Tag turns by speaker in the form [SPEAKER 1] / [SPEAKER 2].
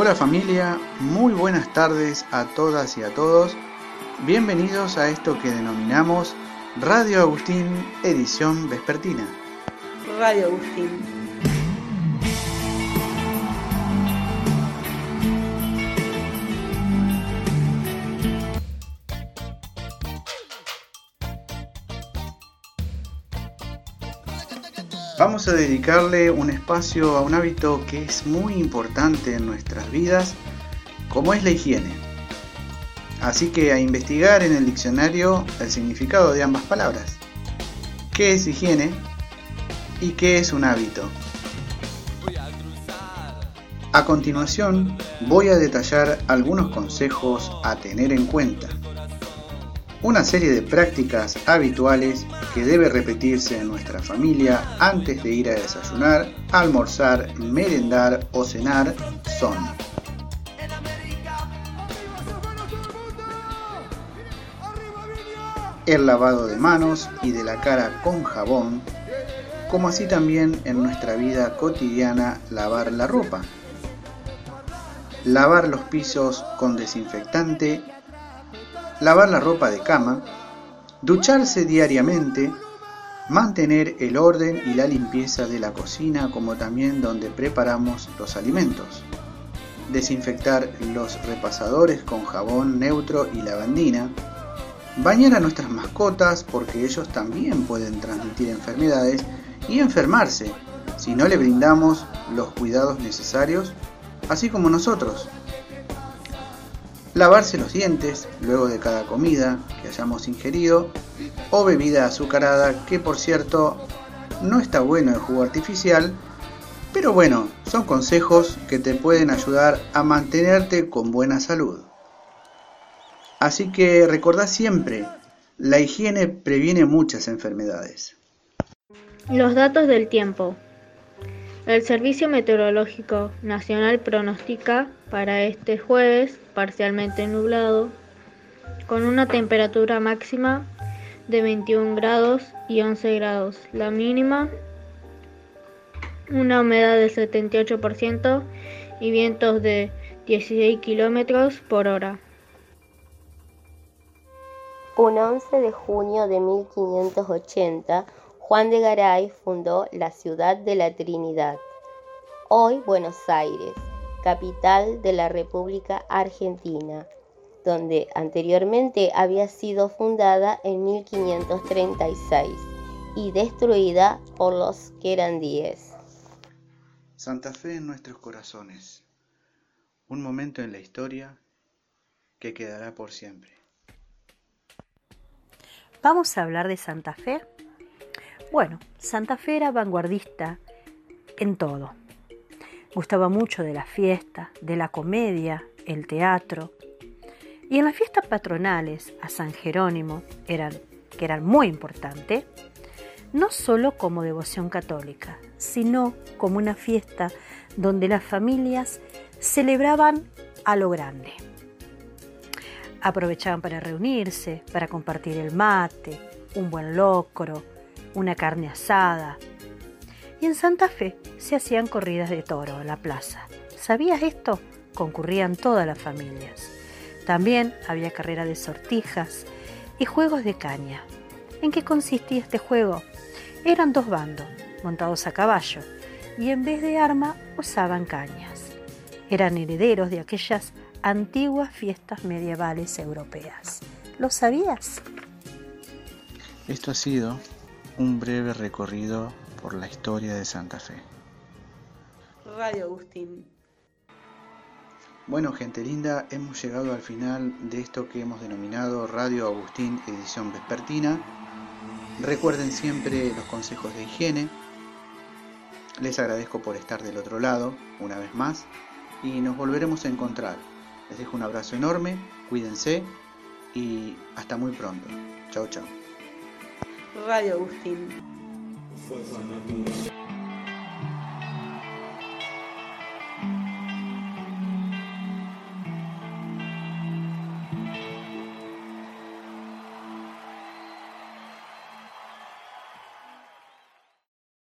[SPEAKER 1] Hola familia, muy buenas tardes a todas y a todos. Bienvenidos a esto que denominamos Radio Agustín Edición Vespertina.
[SPEAKER 2] Radio Agustín.
[SPEAKER 1] Vamos a dedicarle un espacio a un hábito que es muy importante en nuestras vidas, como es la higiene. Así que a investigar en el diccionario el significado de ambas palabras. ¿Qué es higiene y qué es un hábito? A continuación voy a detallar algunos consejos a tener en cuenta una serie de prácticas habituales que debe repetirse en nuestra familia antes de ir a desayunar, almorzar, merendar o cenar son. El lavado de manos y de la cara con jabón, como así también en nuestra vida cotidiana lavar la ropa, lavar los pisos con desinfectante lavar la ropa de cama, ducharse diariamente, mantener el orden y la limpieza de la cocina como también donde preparamos los alimentos, desinfectar los repasadores con jabón neutro y lavandina, bañar a nuestras mascotas porque ellos también pueden transmitir enfermedades y enfermarse si no le brindamos los cuidados necesarios, así como nosotros lavarse los dientes luego de cada comida que hayamos ingerido o bebida azucarada que por cierto no está bueno el jugo artificial, pero bueno, son consejos que te pueden ayudar a mantenerte con buena salud. Así que recordá siempre, la higiene previene muchas enfermedades.
[SPEAKER 3] Los datos del tiempo. El Servicio Meteorológico Nacional pronostica para este jueves parcialmente nublado, con una temperatura máxima de 21 grados y 11 grados, la mínima una humedad del 78% y vientos de 16 kilómetros por hora.
[SPEAKER 4] Un 11 de junio de 1580, Juan de Garay fundó la ciudad de la Trinidad, hoy Buenos Aires, capital de la República Argentina, donde anteriormente había sido fundada en 1536 y destruida por los querandíes.
[SPEAKER 1] Santa Fe en nuestros corazones, un momento en la historia que quedará por siempre.
[SPEAKER 5] ¿Vamos a hablar de Santa Fe? Bueno, Santa Fe era vanguardista en todo. Gustaba mucho de la fiesta, de la comedia, el teatro. Y en las fiestas patronales a San Jerónimo, eran, que eran muy importantes, no solo como devoción católica, sino como una fiesta donde las familias celebraban a lo grande. Aprovechaban para reunirse, para compartir el mate, un buen locro, una carne asada. Y en Santa Fe se hacían corridas de toro en la plaza. ¿Sabías esto? Concurrían todas las familias. También había carrera de sortijas y juegos de caña. ¿En qué consistía este juego? Eran dos bandos, montados a caballo, y en vez de arma usaban cañas. Eran herederos de aquellas antiguas fiestas medievales europeas. ¿Lo sabías?
[SPEAKER 1] Esto ha sido un breve recorrido por la historia de Santa Fe.
[SPEAKER 2] Radio Agustín.
[SPEAKER 1] Bueno, gente linda, hemos llegado al final de esto que hemos denominado Radio Agustín edición vespertina. Recuerden siempre los consejos de higiene. Les agradezco por estar del otro lado una vez más y nos volveremos a encontrar. Les dejo un abrazo enorme, cuídense y hasta muy pronto. Chao, chao.
[SPEAKER 2] Radio Agustín.